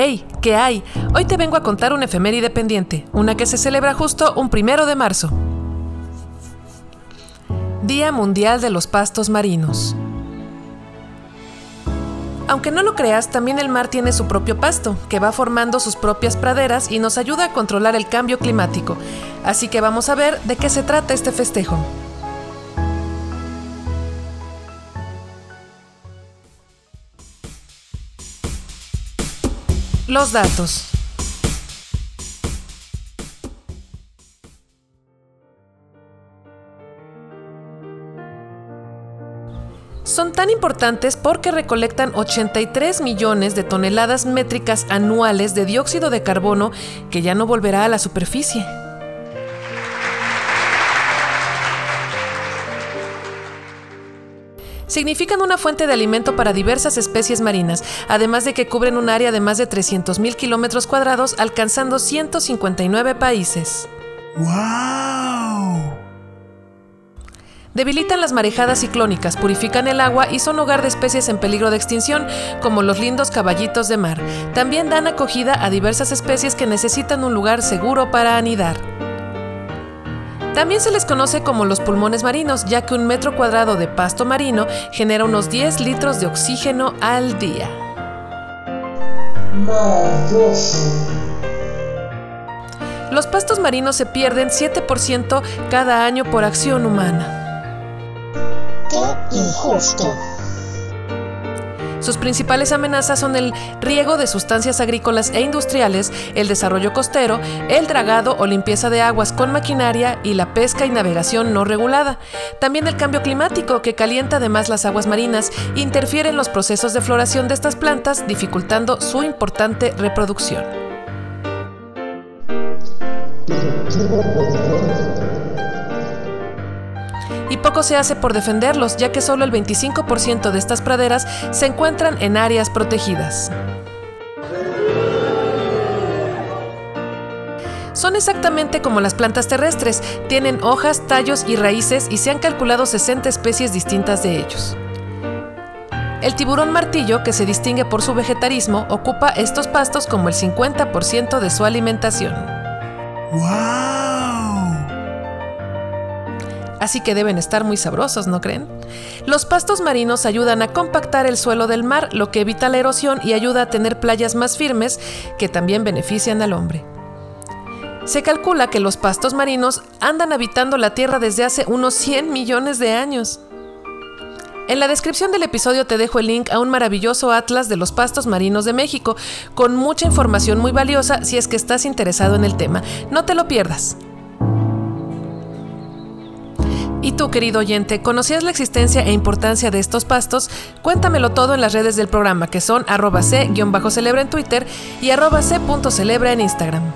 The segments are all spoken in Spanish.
¡Hey! ¿Qué hay? Hoy te vengo a contar una efeméride pendiente, una que se celebra justo un primero de marzo. Día Mundial de los Pastos Marinos. Aunque no lo creas, también el mar tiene su propio pasto, que va formando sus propias praderas y nos ayuda a controlar el cambio climático. Así que vamos a ver de qué se trata este festejo. Los datos. Son tan importantes porque recolectan 83 millones de toneladas métricas anuales de dióxido de carbono que ya no volverá a la superficie. Significan una fuente de alimento para diversas especies marinas, además de que cubren un área de más de 300.000 kilómetros cuadrados, alcanzando 159 países. ¡Wow! Debilitan las marejadas ciclónicas, purifican el agua y son hogar de especies en peligro de extinción, como los lindos caballitos de mar. También dan acogida a diversas especies que necesitan un lugar seguro para anidar. También se les conoce como los pulmones marinos, ya que un metro cuadrado de pasto marino genera unos 10 litros de oxígeno al día. Los pastos marinos se pierden 7% cada año por acción humana. ¡Qué injusto! Sus principales amenazas son el riego de sustancias agrícolas e industriales, el desarrollo costero, el dragado o limpieza de aguas con maquinaria y la pesca y navegación no regulada. También el cambio climático, que calienta además las aguas marinas, interfiere en los procesos de floración de estas plantas, dificultando su importante reproducción poco se hace por defenderlos, ya que solo el 25% de estas praderas se encuentran en áreas protegidas. Son exactamente como las plantas terrestres, tienen hojas, tallos y raíces y se han calculado 60 especies distintas de ellos. El tiburón martillo, que se distingue por su vegetarismo, ocupa estos pastos como el 50% de su alimentación. Así que deben estar muy sabrosos, ¿no creen? Los pastos marinos ayudan a compactar el suelo del mar, lo que evita la erosión y ayuda a tener playas más firmes que también benefician al hombre. Se calcula que los pastos marinos andan habitando la Tierra desde hace unos 100 millones de años. En la descripción del episodio te dejo el link a un maravilloso atlas de los pastos marinos de México, con mucha información muy valiosa si es que estás interesado en el tema. No te lo pierdas. ¿Y tú, querido oyente, conocías la existencia e importancia de estos pastos? Cuéntamelo todo en las redes del programa, que son arroba c-celebra en Twitter y arroba c.celebra en Instagram.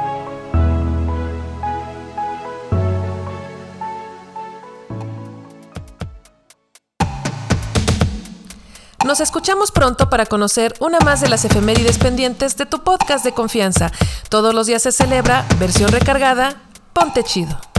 Nos escuchamos pronto para conocer una más de las efemérides pendientes de tu podcast de confianza. Todos los días se celebra, versión recargada, ponte chido.